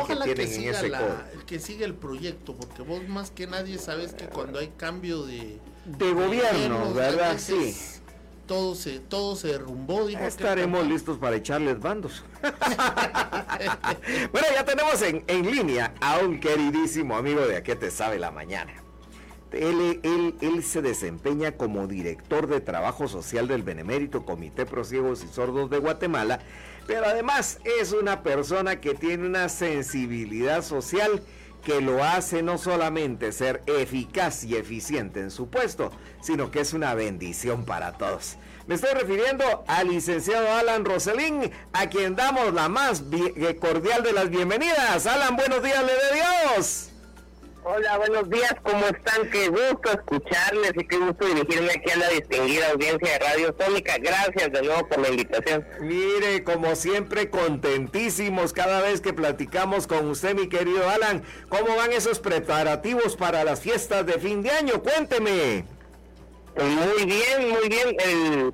Ojalá que, siga la, que siga el proyecto, porque vos más que nadie sabes que cuando hay cambio de, de gobierno, ¿verdad? Sí. Todo se, todo se derrumbó. Estaremos listos para echarles bandos. bueno, ya tenemos en, en, línea a un queridísimo amigo de Aquí te sabe la mañana. Él, él, él, se desempeña como director de trabajo social del Benemérito Comité Pro Ciegos y Sordos de Guatemala, pero además es una persona que tiene una sensibilidad social que lo hace no solamente ser eficaz y eficiente en su puesto, sino que es una bendición para todos. Me estoy refiriendo al licenciado Alan Roselín, a quien damos la más eh, cordial de las bienvenidas. Alan, buenos días, le de Dios. Hola, buenos días, ¿cómo están? Qué gusto escucharles y qué gusto dirigirme aquí a la distinguida audiencia de Radio Sónica. Gracias de nuevo por la invitación. Mire, como siempre, contentísimos cada vez que platicamos con usted, mi querido Alan. ¿Cómo van esos preparativos para las fiestas de fin de año? Cuénteme. Pues muy bien, muy bien. El,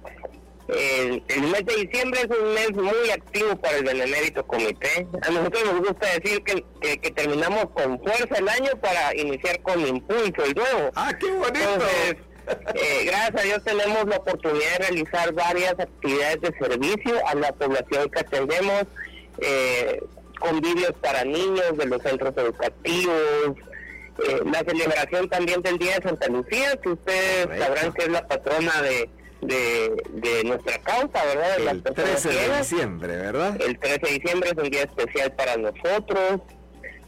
el, mes de diciembre es un mes muy activo para el Benemérito Comité. A nosotros nos gusta decir que, que, terminamos con fuerza el año para iniciar con impulso el nuevo. ¡Ah, qué bonito! Eh, gracias a Dios tenemos la oportunidad de realizar varias actividades de servicio a la población que atendemos, eh, convivios para niños de los centros educativos, eh, la celebración también del Día de Santa Lucía, que ustedes sabrán que es la patrona de, de, nuestra causa, ¿verdad? el 13 de diciembre, ¿verdad? El 13 de diciembre es un día especial para nosotros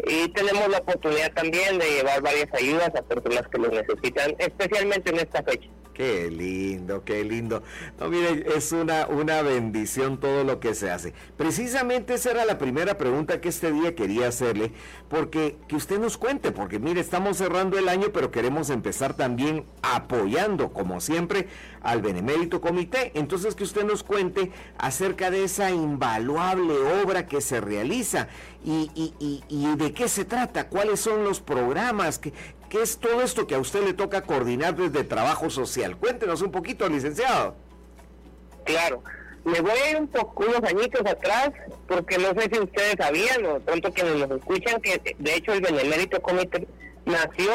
y tenemos la oportunidad también de llevar varias ayudas a personas que lo necesitan, especialmente en esta fecha. Qué lindo, qué lindo. No, mire, es una, una bendición todo lo que se hace. Precisamente esa era la primera pregunta que este día quería hacerle, porque que usted nos cuente, porque mire, estamos cerrando el año, pero queremos empezar también apoyando, como siempre, al Benemérito Comité. Entonces, que usted nos cuente acerca de esa invaluable obra que se realiza y, y, y de qué se trata, cuáles son los programas, que, ¿Qué es todo esto que a usted le toca coordinar desde trabajo social? Cuéntenos un poquito, licenciado. Claro, me voy a ir un poco, unos añitos atrás, porque no sé si ustedes sabían, o pronto que nos escuchan, que de hecho el Benemérito Comité nació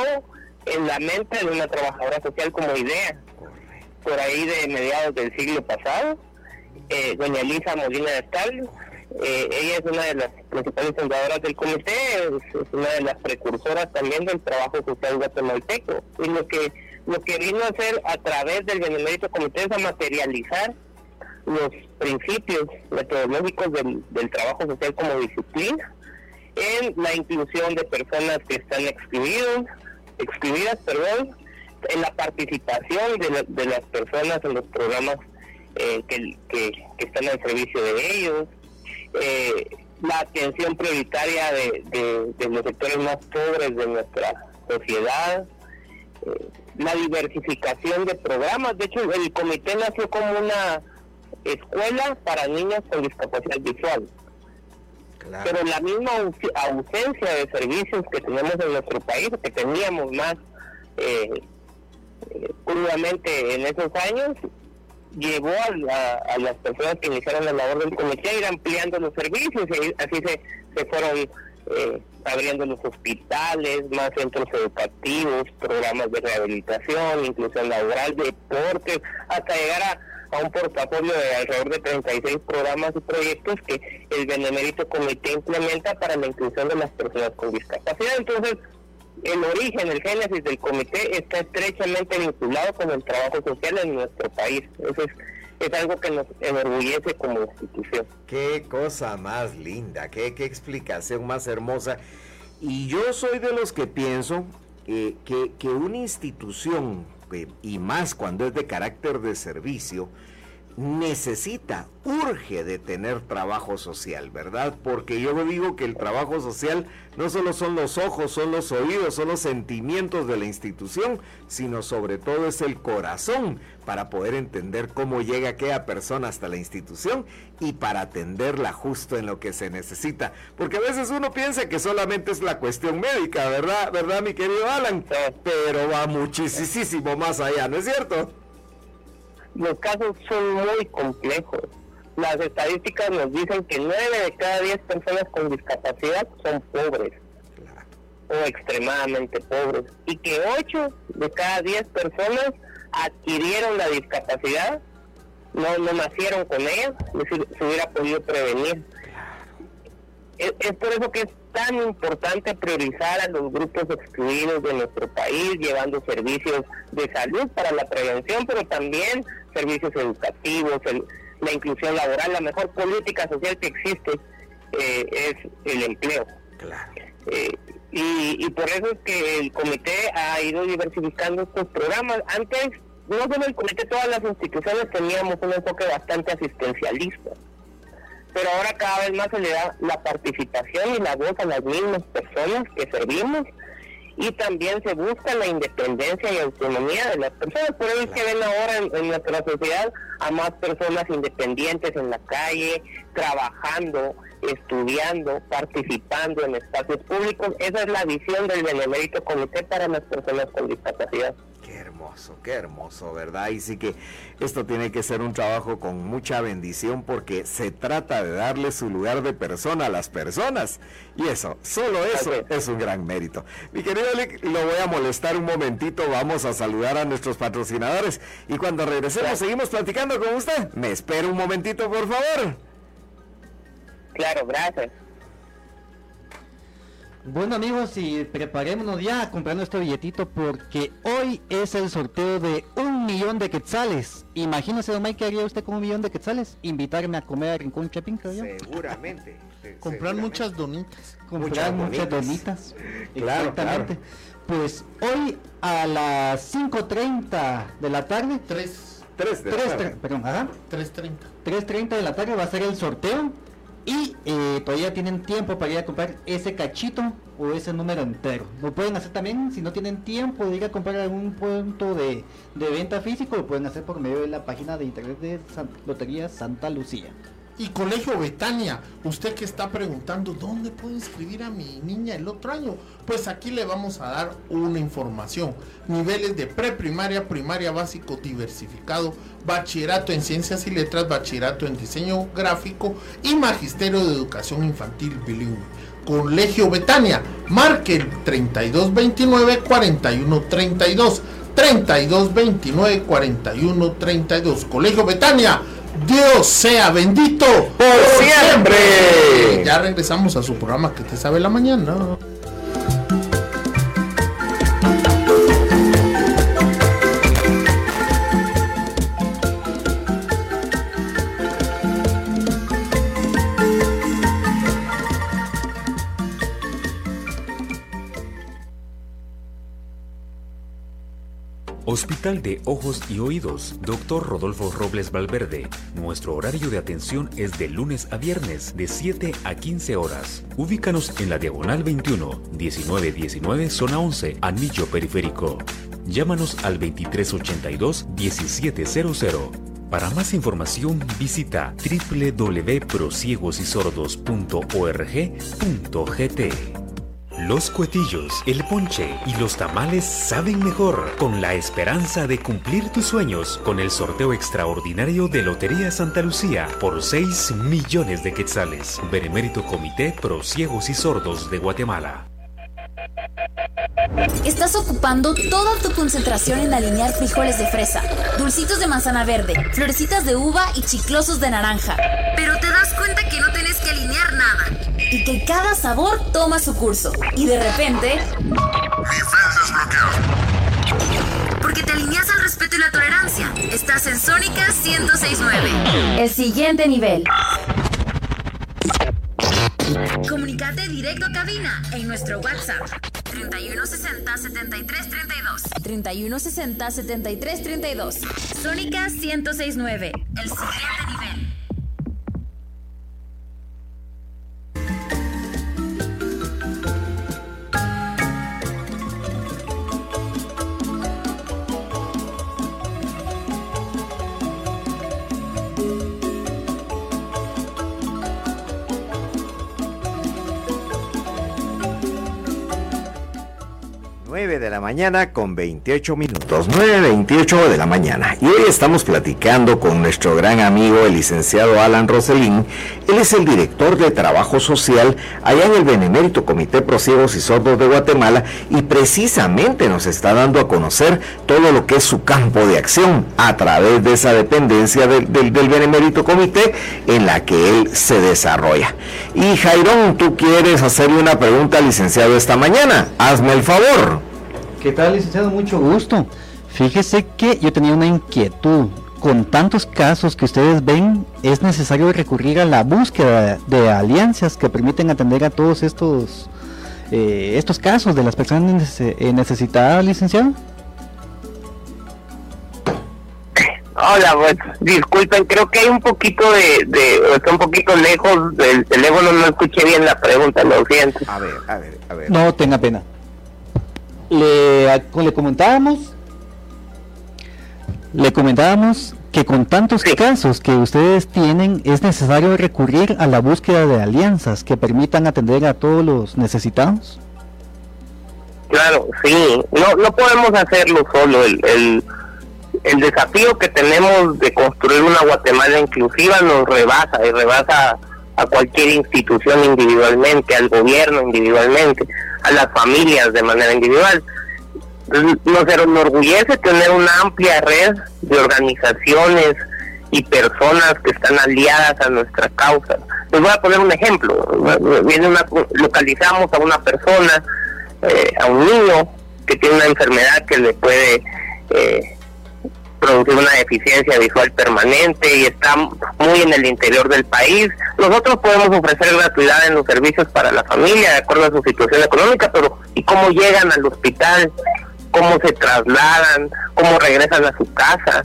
en la mente de una trabajadora social como idea, por ahí de mediados del siglo pasado, eh, doña Elisa Molina de Tal, eh, ella es una de las principales fundadoras del comité, es, una de las precursoras también del trabajo social guatemalteco. Y lo que lo que vino a hacer a través del Benemérito Comité es a materializar los principios metodológicos del, trabajo social como disciplina en la inclusión de personas que están excluidas, excluidas, perdón, en la participación de, de las personas en los programas eh, que, que, están al servicio de ellos, eh, la atención prioritaria de, los sectores más pobres de nuestra sociedad, eh, la diversificación de programas. De hecho, el comité nació como una escuela para niños con discapacidad visual. Pero la misma ausencia de servicios que tenemos en nuestro país, que teníamos más eh, eh crudamente en esos años, llevó a, las personas que iniciaron la labor del comité a ir ampliando los servicios y así se, se fueron eh, abriendo los hospitales, más centros educativos, programas de rehabilitación, inclusión laboral, deportes, hasta llegar a, un portafolio de alrededor de 36 programas y proyectos que el Benemérito Comité implementa para la inclusión de las personas con discapacidad. Entonces, el origen, el génesis del comité está estrechamente vinculado con el trabajo social en nuestro país. Eso es, algo que nos enorgullece como institución. Qué cosa más linda, qué, qué explicación más hermosa. Y yo soy de los que pienso que, que una institución, eh, y más cuando es de carácter de servicio, necesita, urge de tener trabajo social, ¿verdad? Porque yo digo que el trabajo social no solo son los ojos, son los oídos, son los sentimientos de la institución, sino sobre todo es el corazón para poder entender cómo llega aquella persona hasta la institución y para atenderla justo en lo que se necesita. Porque a veces uno piensa que solamente es la cuestión médica, ¿verdad? ¿Verdad, mi querido Alan? Pero va muchísimo más allá, ¿no es cierto? Los casos son muy complejos. las estadísticas nos dicen que 9 de cada 10 personas con discapacidad son pobres o extremadamente pobres y que 8 de cada 10 personas adquirieron la discapacidad, no, no nacieron con ella, es decir, se hubiera podido prevenir. Es, es, por eso que es tan importante priorizar a los grupos excluidos de nuestro país, llevando servicios de salud para la prevención, pero también servicios educativos, la inclusión laboral, la mejor política social que existe eh, es el empleo. Eh, y, y, por eso es que el comité ha ido diversificando estos programas. Antes, no solo el comité, todas las instituciones teníamos un enfoque bastante asistencialista. Pero ahora cada vez más se le da la participación y la voz a las mismas personas que servimos y también se busca la independencia y autonomía de las personas. Por eso es que ven ahora en, nuestra sociedad a más personas independientes en la calle, trabajando, estudiando, participando en espacios públicos. Esa es la visión del Benemérito Comité para las personas con discapacidad. Qué hermoso, qué hermoso, ¿verdad? Y sí que esto tiene que ser un trabajo con mucha bendición porque se trata de darle su lugar de persona a las personas. Y eso, solo eso es un gran mérito. Mi querido Lick, lo voy a molestar un momentito, vamos a saludar a nuestros patrocinadores. Y cuando regresemos seguimos platicando con usted. Me espera un momentito, por favor. Claro, gracias. Bueno amigos, y preparémonos ya a comprar nuestro billetito porque hoy es el sorteo de un millón de quetzales. Imagínese, don Mike, ¿qué haría usted con un millón de quetzales? Invitarme a comer a Rincón Chapín, creo yo. Seguramente. comprar muchas donitas. Comprar muchas, donitas. Claro, Exactamente. Pues hoy a las 5.30 de la tarde. 3. 3, 3, perdón, 3.30. 3.30 de la tarde va a ser el sorteo y eh, todavía tienen tiempo para ir a comprar ese cachito o ese número entero. Lo pueden hacer también si no tienen tiempo de ir a comprar algún punto de, venta físico, lo pueden hacer por medio de la página de internet de Lotería Santa Lucía. Y Colegio Betania, usted que está preguntando dónde puedo inscribir a mi niña el otro año, pues aquí le vamos a dar una información. Niveles de preprimaria, primaria básico diversificado, bachillerato en ciencias y letras, bachillerato en diseño gráfico y magisterio de educación infantil bilingüe. Colegio Betania, marque el 3229 4132. 3229 4132. Colegio Betania Dios sea bendito por, siempre. Ya regresamos a su programa que te sabe la mañana. Hospital de Ojos y Oídos, Dr. Rodolfo Robles Valverde. Nuestro horario de atención es de lunes a viernes, de 7 a 15 horas. Ubícanos en la Diagonal 21, 1919, zona 11, Anillo Periférico. Llámanos al 2382-1700. Para más información visita www.prosiegosysordos.org.gt. Los cuetillos, el ponche y los tamales saben mejor con la esperanza de cumplir tus sueños con el sorteo extraordinario de Lotería Santa Lucía por 6 millones de quetzales. Benemérito Comité Pro Ciegos y Sordos de Guatemala. Estás ocupando toda tu concentración en alinear frijoles de fresa, dulcitos de manzana verde, florecitas de uva y chiclosos de naranja. Pero te y que cada sabor toma su curso. Y de repente... Porque te alineas al respeto y la tolerancia. Estás en Sónica 1069. El siguiente nivel. Comunicate directo a cabina en nuestro WhatsApp 3160 7332. 3160 7332. Sónica 1069. El siguiente nivel. 9 de la mañana con 28 minutos, 9.28 de la mañana. Y hoy estamos platicando con nuestro gran amigo, el licenciado Alan Roselín. Él es el director de Trabajo Social allá en el Benemérito Comité Pro Ciegos y Sordos de Guatemala y precisamente nos está dando a conocer todo lo que es su campo de acción a través de esa dependencia del, del, del Benemérito Comité en la que él se desarrolla. Y Jairón, tú quieres hacerle una pregunta al licenciado esta mañana. Hazme el favor. ¿Qué tal, licenciado? Mucho gusto. Fíjese que yo tenía una inquietud. Con tantos casos que ustedes ven, es necesario recurrir a la búsqueda de alianzas que permiten atender a todos estos eh, estos casos de las personas eh, necesitadas, licenciado. Hola, pues, disculpen, creo que hay un poquito de, de, está un poquito lejos del teléfono, no escuché bien la pregunta, lo siento. A ver, a ver, a ver. No tenga pena le, le comentábamos le comentábamos que con tantos casos que ustedes tienen es necesario recurrir a la búsqueda de alianzas que permitan atender a todos los necesitados. Claro, sí, no, no podemos hacerlo solo. El, el, el desafío que tenemos de construir una Guatemala inclusiva nos rebasa y rebasa a cualquier institución individualmente, al gobierno individualmente, a las familias de manera individual nos enorgullece tener una amplia red de organizaciones y personas que están aliadas a nuestra causa. Les voy a poner un ejemplo. Viene una, localizamos a una persona, eh, a un niño que tiene una enfermedad que le puede eh, producir una deficiencia visual permanente y está muy en el interior del país. Nosotros podemos ofrecer gratuidad en los servicios para la familia de acuerdo a su situación económica, pero ¿y cómo llegan al hospital? cómo se trasladan, cómo regresan a su casa,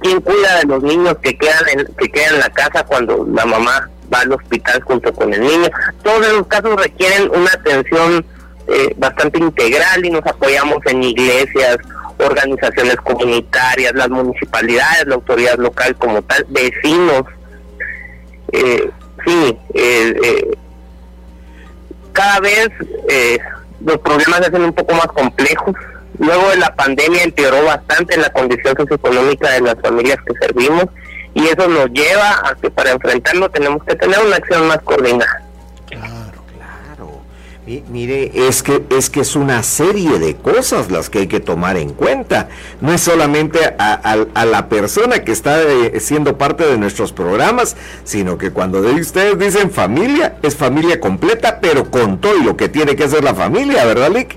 quién cuida de los niños que quedan en, que quedan en la casa cuando la mamá va al hospital junto con el niño. Todos esos casos requieren una atención eh, bastante integral y nos apoyamos en iglesias, organizaciones comunitarias, las municipalidades, la autoridad local como tal, vecinos. Eh, sí, eh, cada vez los problemas se hacen un poco más complejos Luego de la pandemia empeoró bastante la condición socioeconómica de las familias que servimos y eso nos lleva a que para enfrentarlo tenemos que tener una acción más coordinada. Claro. mire, es que es que es una serie de cosas las que hay que tomar en cuenta. No es solamente a, la persona que está eh, siendo parte de nuestros programas, sino que cuando ustedes dicen familia, es familia completa, pero con todo lo que tiene que hacer la familia, ¿verdad, Lick?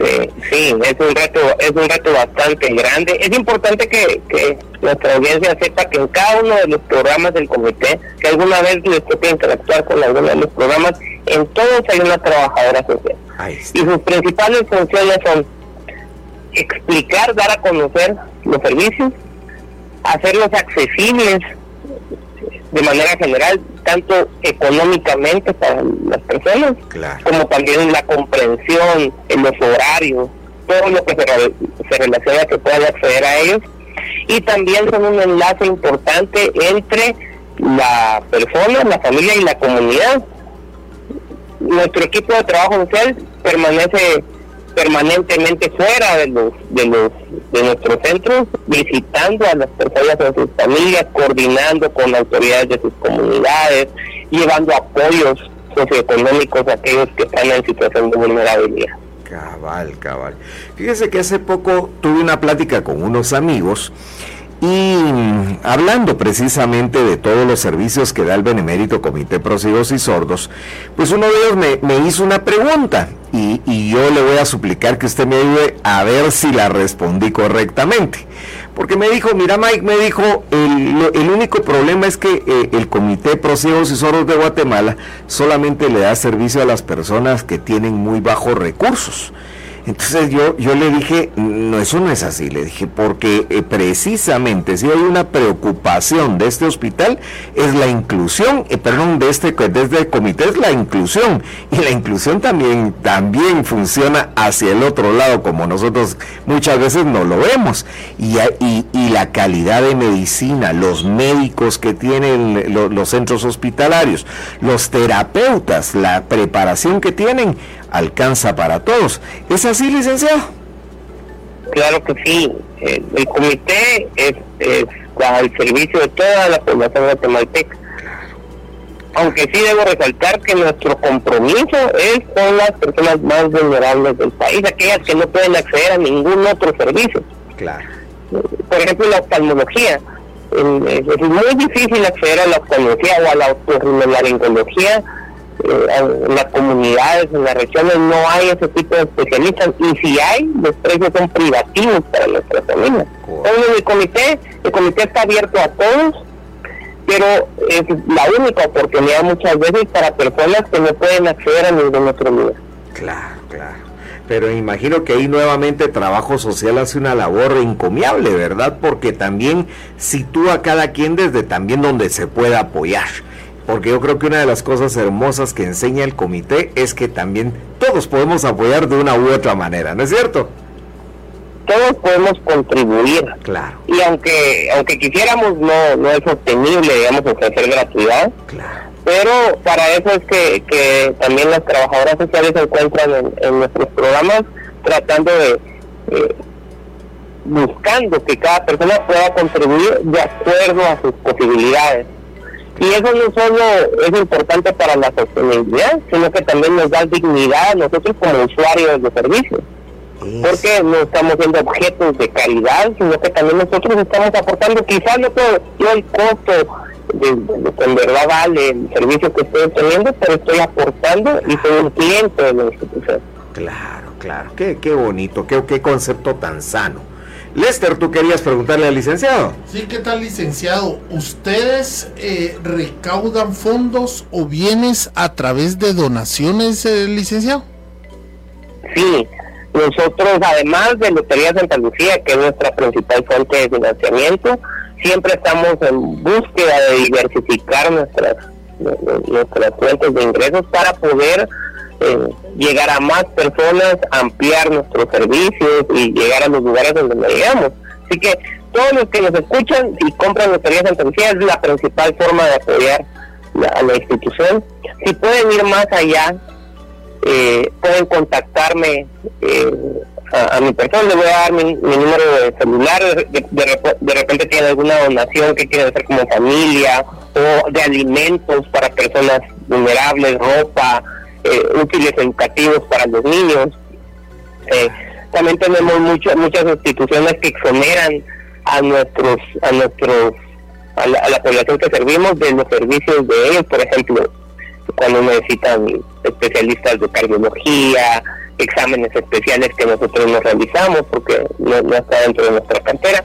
Sí, sí, es un reto, es un reto bastante grande. Es importante que, que nuestra audiencia sepa que en cada uno de los programas del comité, que alguna vez les toque interactuar con alguno de los programas, en todos hay una trabajadora social. Y sus principales funciones son explicar, dar a conocer los servicios, hacerlos accesibles de manera general, tanto económicamente para las personas, como también la comprensión, en los horarios, todo lo que se, relaciona a que puedan acceder a ellos. Y también son un enlace importante entre la persona, la familia y la comunidad. Nuestro equipo de trabajo social permanece permanentemente fuera de los de los de nuestros centros, visitando a las personas en sus familias, coordinando con autoridades de sus comunidades, llevando apoyos socioeconómicos a aquellos que están en situación de vulnerabilidad. Cabal, cabal. Fíjese que hace poco tuve una plática con unos amigos y hablando precisamente de todos los servicios que da el Benemérito Comité Pro y Sordos, pues uno de ellos me, hizo una pregunta y, yo le voy a suplicar que usted me ayude a ver si la respondí correctamente. Porque me dijo, mira Mike, me dijo, el, único problema es que eh, el Comité Pro y Sordos de Guatemala solamente le da servicio a las personas que tienen muy bajos recursos. Entonces yo, yo le dije, no, eso no es así, le dije, porque eh, precisamente si hay una preocupación de este hospital es la inclusión, eh, perdón, de este, desde el comité es la inclusión, y la inclusión también, también funciona hacia el otro lado, como nosotros muchas veces no lo vemos, y, y, y la calidad de medicina, los médicos que tienen los centros hospitalarios, los terapeutas, la preparación que tienen, alcanza para todos. ¿Es así, licenciado? Claro que sí. El, el comité es, es al servicio de toda la población guatemalteca. Aunque sí debo resaltar que nuestro compromiso es con las personas más vulnerables del país, aquellas que no pueden acceder a ningún otro servicio. Claro. Por ejemplo, la oftalmología. Es es muy difícil acceder a la oftalmología o a la otorrinolaringología. Eh, en las comunidades, en las regiones, no hay ese tipo de especialistas. Y si hay, los precios son privativos para nuestras familias. Entonces, el comité, el comité está abierto a todos, pero es la única oportunidad muchas veces para personas que no pueden acceder a ningún otro lugar. Claro, claro. Pero imagino que ahí nuevamente trabajo social hace una labor encomiable, ¿verdad? Porque también sitúa a cada quien desde también donde se pueda apoyar. Porque yo creo que una de las cosas hermosas que enseña el comité es que también todos podemos apoyar de una u otra manera, ¿no es cierto? Todos podemos contribuir. Claro, Y aunque aunque quisiéramos, no, no es sostenible, digamos, ofrecer gratuidad. claro. Pero para eso es que, que también las trabajadoras sociales se encuentran en, en nuestros programas tratando de, eh, buscando que cada persona pueda contribuir de acuerdo a sus posibilidades. Y eso no solo es importante para la sostenibilidad, sino que también nos da dignidad a nosotros como usuarios de servicios. Porque no estamos siendo objetos de caridad, sino que también nosotros estamos aportando, quizás no el costo de, que en verdad vale el servicio que estoy teniendo, pero estoy aportando y soy un cliente de la institución. Claro, claro. Qué, qué bonito, qué, qué concepto tan sano. Lester, tú querías preguntarle al licenciado. Sí, ¿qué tal, licenciado? ¿Ustedes eh, recaudan fondos o bienes a través de donaciones, eh, licenciado? Sí, nosotros además de Lotería Santa Lucía, que es nuestra principal fuente de financiamiento, siempre estamos en búsqueda de diversificar nuestras nuestras fuentes de ingresos para poder eh, llegar a más personas, ampliar nuestros servicios y llegar a los lugares donde no llegamos. Así que todos los que nos escuchan y compran Lotería Santa es la principal forma de apoyar la- a la institución. Si pueden ir más allá, eh, pueden contactarme eh, a, a mi persona, les voy a dar mi, número de celular, de, de de repente tienen alguna donación que quieren hacer como familia o de alimentos para personas vulnerables, ropa, eh, útiles educativos para los niños. Eh, también tenemos mucho- muchas instituciones que exoneran a nuestros a nuestros a la, a la población que servimos de los servicios de ellos, por ejemplo, cuando necesitan especialistas de cardiología, exámenes especiales que nosotros no realizamos porque no, no está dentro de nuestra cartera.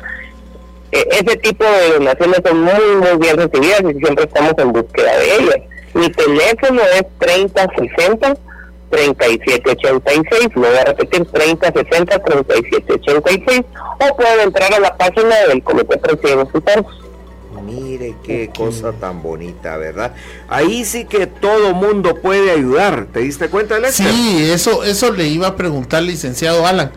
Eh, ese tipo de donaciones son muy, muy bien recibidas y siempre estamos en búsqueda de ellas. Mi teléfono es 3060 3786, lo voy a repetir, 3060 3786, o pueden entrar a la página del Comité Presidencial Hospitales. Mire qué cosa tan bonita, ¿verdad? Ahí sí que todo mundo puede ayudar. ¿Te diste cuenta, Lester? Sí, eso, eso le iba a preguntar, licenciado Alan.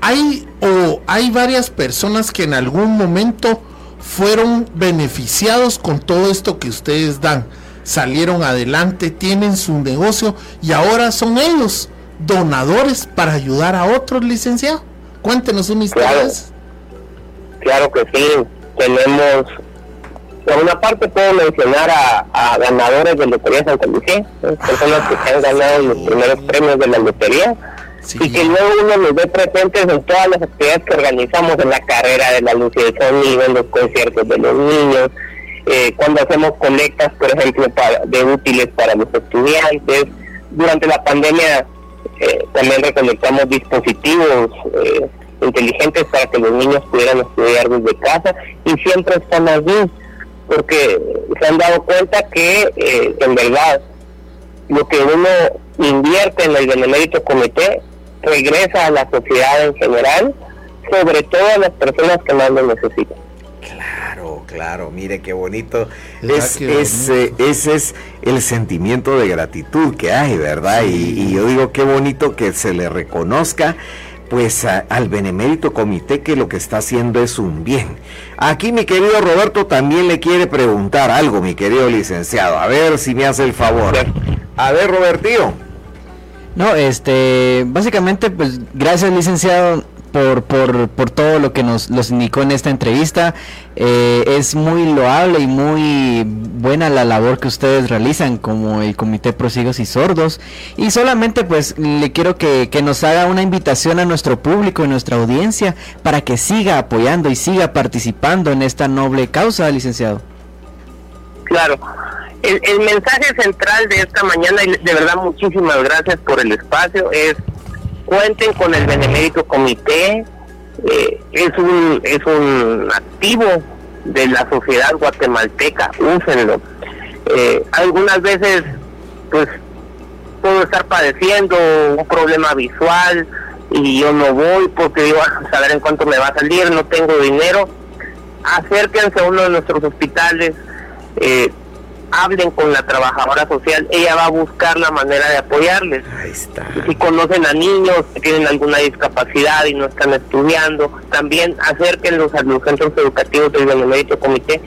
Hay o hay varias personas que en algún momento fueron beneficiados con todo esto que ustedes dan. Salieron adelante, tienen su negocio y ahora son ellos donadores para ayudar a otros, licenciado. Cuéntenos una historia. Claro. que sí, tenemos, por una parte puedo mencionar a, a ganadores de Lotería Santa Lucía, personas que se han ganado los primeros premios de la lotería Sí. y que luego uno los ve presentes en todas las actividades que organizamos en la carrera de la luz y el sonido, en los conciertos de los niños, eh, cuando hacemos colectas, por ejemplo, de útiles para los estudiantes. Durante la pandemia eh, también recolectamos dispositivos eh, inteligentes para que los niños pudieran estudiar desde casa y siempre están allí porque se han dado cuenta que en verdad lo que uno invierte en el Benemérito Comité regresa a la sociedad en general, sobre todo a las personas que más lo necesitan. Claro, claro, mire qué bonito. ¿Verdad Es, que es, bonito? eh, ese es el sentimiento de gratitud que hay, ¿verdad? Y, y yo digo qué bonito que se le reconozca pues a- al benemérito comité que lo que está haciendo es un bien. Aquí mi querido Roberto también le quiere preguntar algo, mi querido licenciado. A ver si me hace el favor. A ver, Robertío. No, este, básicamente, pues gracias licenciado por, por, por todo lo que nos los indicó en esta entrevista. Eh, es muy loable y muy buena la labor que ustedes realizan como el Comité Prosigos y Sordos. Y solamente pues le quiero que, que nos haga una invitación a nuestro público y nuestra audiencia para que siga apoyando y siga participando en esta noble causa, licenciado. Claro. El, el mensaje central de esta mañana, y de verdad muchísimas gracias por el espacio, es cuenten con el Benemérito Comité, eh, es un es un activo de la sociedad guatemalteca, úsenlo. Eh, algunas veces, pues, puedo estar padeciendo un problema visual y yo no voy porque digo, a saber en cuánto me va a salir, no tengo dinero. Acérquense a uno de nuestros hospitales, eh, hablen con la trabajadora social, ella va a buscar la manera de apoyarles. Ahí está. Si conocen a niños que tienen alguna discapacidad y no están estudiando, también acérquenlos a los centros educativos del Benemérito Comité.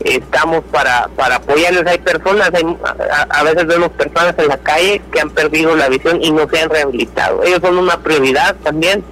Estamos para, para apoyarles. Hay personas, hay, a, a veces vemos personas en la calle que han perdido la visión y no se han rehabilitado. Ellos son una prioridad también.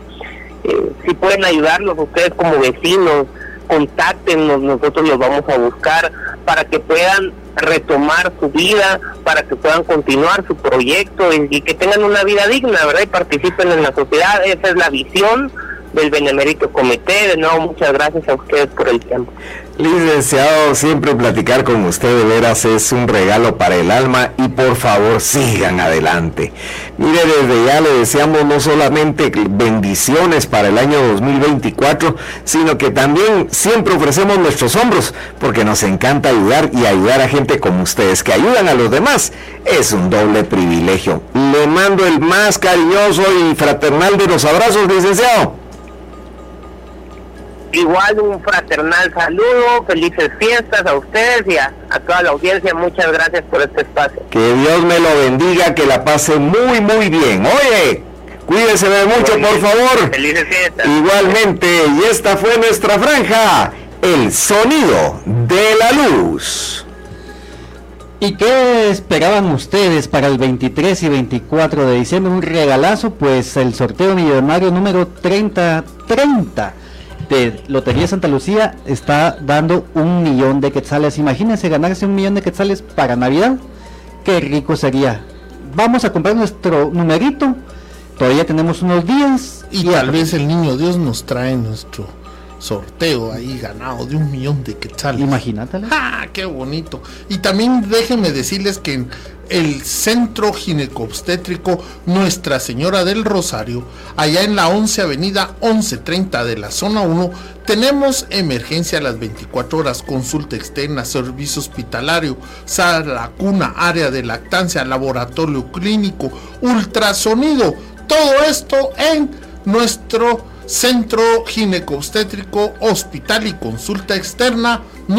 Eh, si pueden ayudarlos ustedes como vecinos, contáctenos, nosotros los vamos a buscar para que puedan retomar su vida, para que puedan continuar su proyecto y, que tengan una vida digna, ¿verdad? Y participen en la sociedad. Esa es la visión del Benemérito Comité. De nuevo, muchas gracias a ustedes por el tiempo. Licenciado, siempre platicar con usted de veras es un regalo para el alma y por favor sigan adelante. Mire, desde ya le deseamos no solamente bendiciones para el año 2024, sino que también siempre ofrecemos nuestros hombros porque nos encanta ayudar y ayudar a gente como ustedes que ayudan a los demás. Es un doble privilegio. Le mando el más cariñoso y fraternal de los abrazos, licenciado. Igual un fraternal saludo, felices fiestas a ustedes y a, a toda la audiencia. Muchas gracias por este espacio. Que Dios me lo bendiga, que la pase muy, muy bien. Oye, cuídese de mucho, por favor. Felices fiestas. Igualmente, y esta fue nuestra franja, el sonido de la luz. ¿Y qué esperaban ustedes para el 23 y 24 de diciembre? Un regalazo, pues el sorteo millonario número 3030 de Lotería Santa Lucía está dando un millón de quetzales. Imagínense ganarse un millón de quetzales para Navidad. Qué rico sería. Vamos a comprar nuestro numerito. Todavía tenemos unos días. Y tal vez el niño Dios nos trae nuestro sorteo ahí ganado de un millón de quetzales. Imagínatela. ¡Ah, qué bonito! Y también déjenme decirles que en el Centro Ginecobstétrico Nuestra Señora del Rosario, allá en la 11 Avenida 1130 de la zona 1, tenemos emergencia a las 24 horas, consulta externa, servicio hospitalario, sala cuna, área de lactancia, laboratorio clínico, ultrasonido, todo esto en nuestro Centro Ginecobstétrico Hospital y Consulta Externa Nuestra